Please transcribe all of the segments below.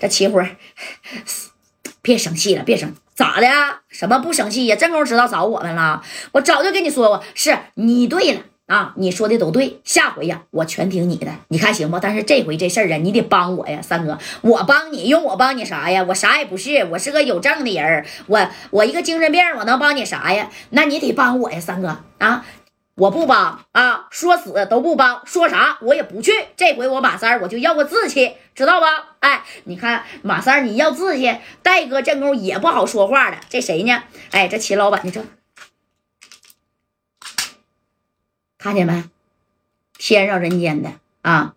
这齐辉，别生气了，别生，咋的？什么不生气呀？正宫知道找我们了，我早就跟你说过，是你对了。啊，你说的都对，下回呀，我全听你的，你看行不？但是这回这事儿啊，你得帮我呀，三哥，我帮你，用我帮你啥呀？我啥也不是，我是个有证的人我我一个精神病，我能帮你啥呀？那你得帮我呀，三哥啊，我不帮啊，说死都不帮，说啥我也不去。这回我马三我就要个志气，知道吧？哎，你看马三你要志气，戴哥这功夫也不好说话的，这谁呢？哎，这秦老板你这。看见没？天上人间的啊，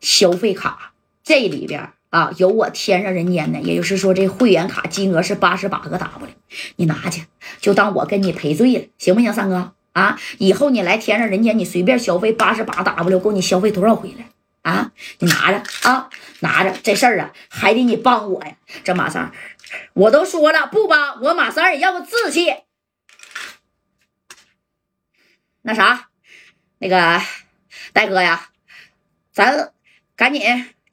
消费卡这里边啊有我天上人间的，也就是说这会员卡金额是八十八个 W，你拿去就当我跟你赔罪了，行不行，三哥啊？以后你来天上人间，你随便消费八十八 W，够你消费多少回来啊？你拿着啊，拿着这事儿啊，还得你帮我呀。这马三，我都说了不帮我马三也要个志气。那啥。那个大哥呀，咱赶紧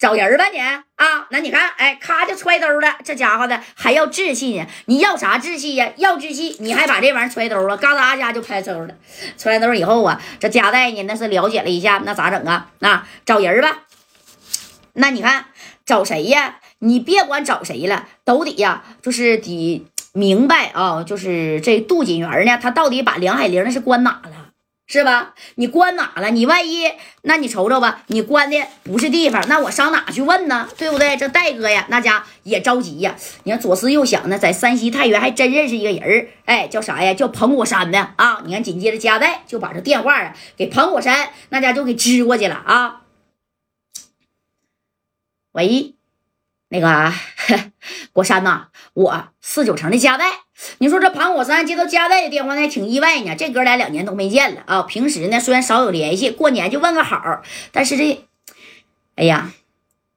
找人吧你啊！那你看，哎，咔就揣兜了，这家伙的还要志气呢？你要啥志气呀？要志气，你还把这玩意揣兜了，嘎哒家就揣兜了。揣兜以后啊，这夹带呢，那是了解了一下，那咋整啊？那找人吧。那你看找谁呀？你别管找谁了，都得呀，就是得明白啊，就是这杜锦元呢，他到底把梁海玲那是关哪了？是吧？你关哪了？你万一，那你瞅瞅吧，你关的不是地方，那我上哪去问呢？对不对？这戴哥呀，那家也着急呀。你看左思右想呢，在山西太原还真认识一个人哎，叫啥呀？叫彭果山的啊。你看，紧接着加代就把这电话啊给彭果山那家就给支过去了啊。喂，那个果山呐，我四九城的加代。你说这庞果山接到加代的电话，那挺意外呢。这哥俩两年都没见了啊。平时呢，虽然少有联系，过年就问个好。但是这，哎呀，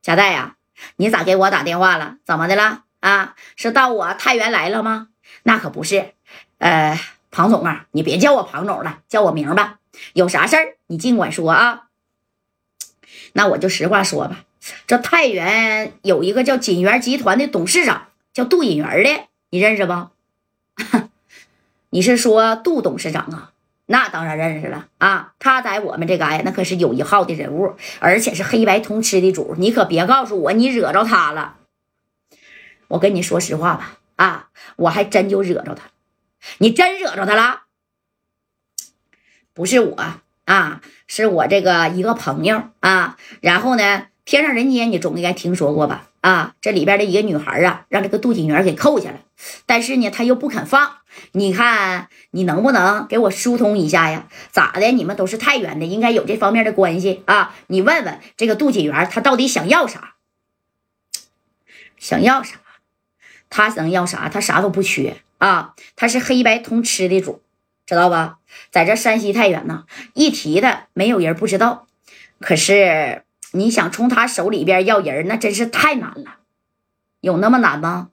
加代呀，你咋给我打电话了？怎么的了啊？是到我太原来了吗？那可不是。呃，庞总啊，你别叫我庞总了，叫我名吧。有啥事儿你尽管说啊。那我就实话说吧，这太原有一个叫锦源集团的董事长，叫杜锦元的，你认识不？你是说杜董事长啊？那当然认识了啊！他在我们这嘎呀，那可是有一号的人物，而且是黑白通吃的主。你可别告诉我你惹着他了。我跟你说实话吧，啊，我还真就惹着他。你真惹着他了？不是我啊，是我这个一个朋友啊。然后呢，天上人间你总应该听说过吧？啊，这里边的一个女孩啊，让这个杜锦元给扣下了。但是呢，他又不肯放。你看，你能不能给我疏通一下呀？咋的？你们都是太原的，应该有这方面的关系啊。你问问这个杜锦元，他到底想要啥？想要啥？他想要啥？他啥都不缺啊。他是黑白通吃的主，知道吧？在这山西太原呢，一提的没有人不知道。可是你想从他手里边要人，那真是太难了。有那么难吗？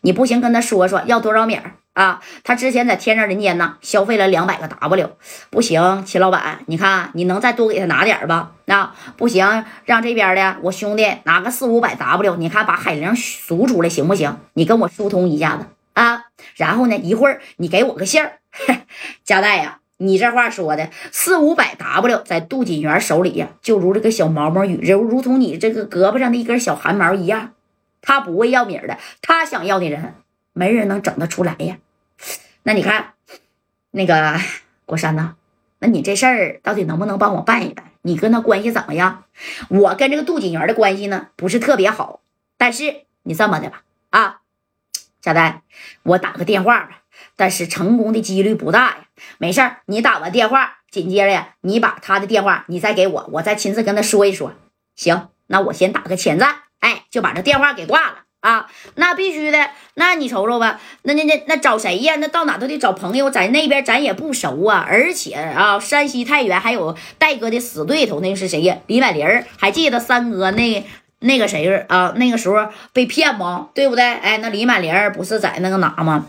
你不行，跟他说说要多少米啊？他之前在天上人间呢，消费了两百个 W，不行，秦老板，你看你能再多给他拿点吧？那不行，让这边的我兄弟拿个四五百 W，你看把海玲赎出来行不行？你跟我疏通一下子啊。然后呢，一会儿你给我个信儿，加代呀，你这话说的四五百 W 在杜锦元手里呀，就如这个小毛毛雨，如如同你这个胳膊上的一根小汗毛一样。他不会要米的，他想要的人，没人能整得出来呀。那你看，那个国山呐，那你这事儿到底能不能帮我办一办？你跟他关系怎么样？我跟这个杜锦元的关系呢，不是特别好。但是你这么的吧，啊，小丹，我打个电话吧，但是成功的几率不大呀。没事儿，你打完电话，紧接着呀，你把他的电话你再给我，我再亲自跟他说一说。行，那我先打个前站。哎，就把这电话给挂了啊！那必须的，那你瞅瞅吧，那那那那找谁呀？那到哪都得找朋友，在那边咱也不熟啊。而且啊，山西太原还有戴哥的死对头，那是谁呀？李满林还记得三哥那那个谁啊？那个时候被骗吗？对不对？哎，那李满林不是在那个哪吗？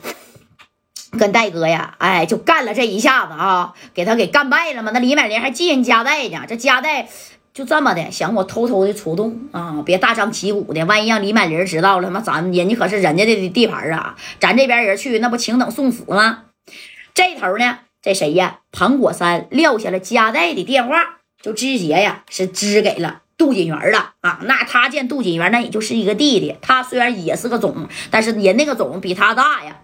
跟戴哥呀，哎，就干了这一下子啊，给他给干败了吗？那李满林还记人加代呢，这加代。就这么的想我偷偷的出动啊，别大张旗鼓的，万一让李满林知道了，他妈咱人家可是人家的地盘啊，咱这边人去那不请等送死吗？这头呢，这谁呀？庞果山撂下了夹带的电话，就直接呀是支给了杜锦元了啊。那他见杜锦元那也就是一个弟弟，他虽然也是个总，但是人那个总比他大呀。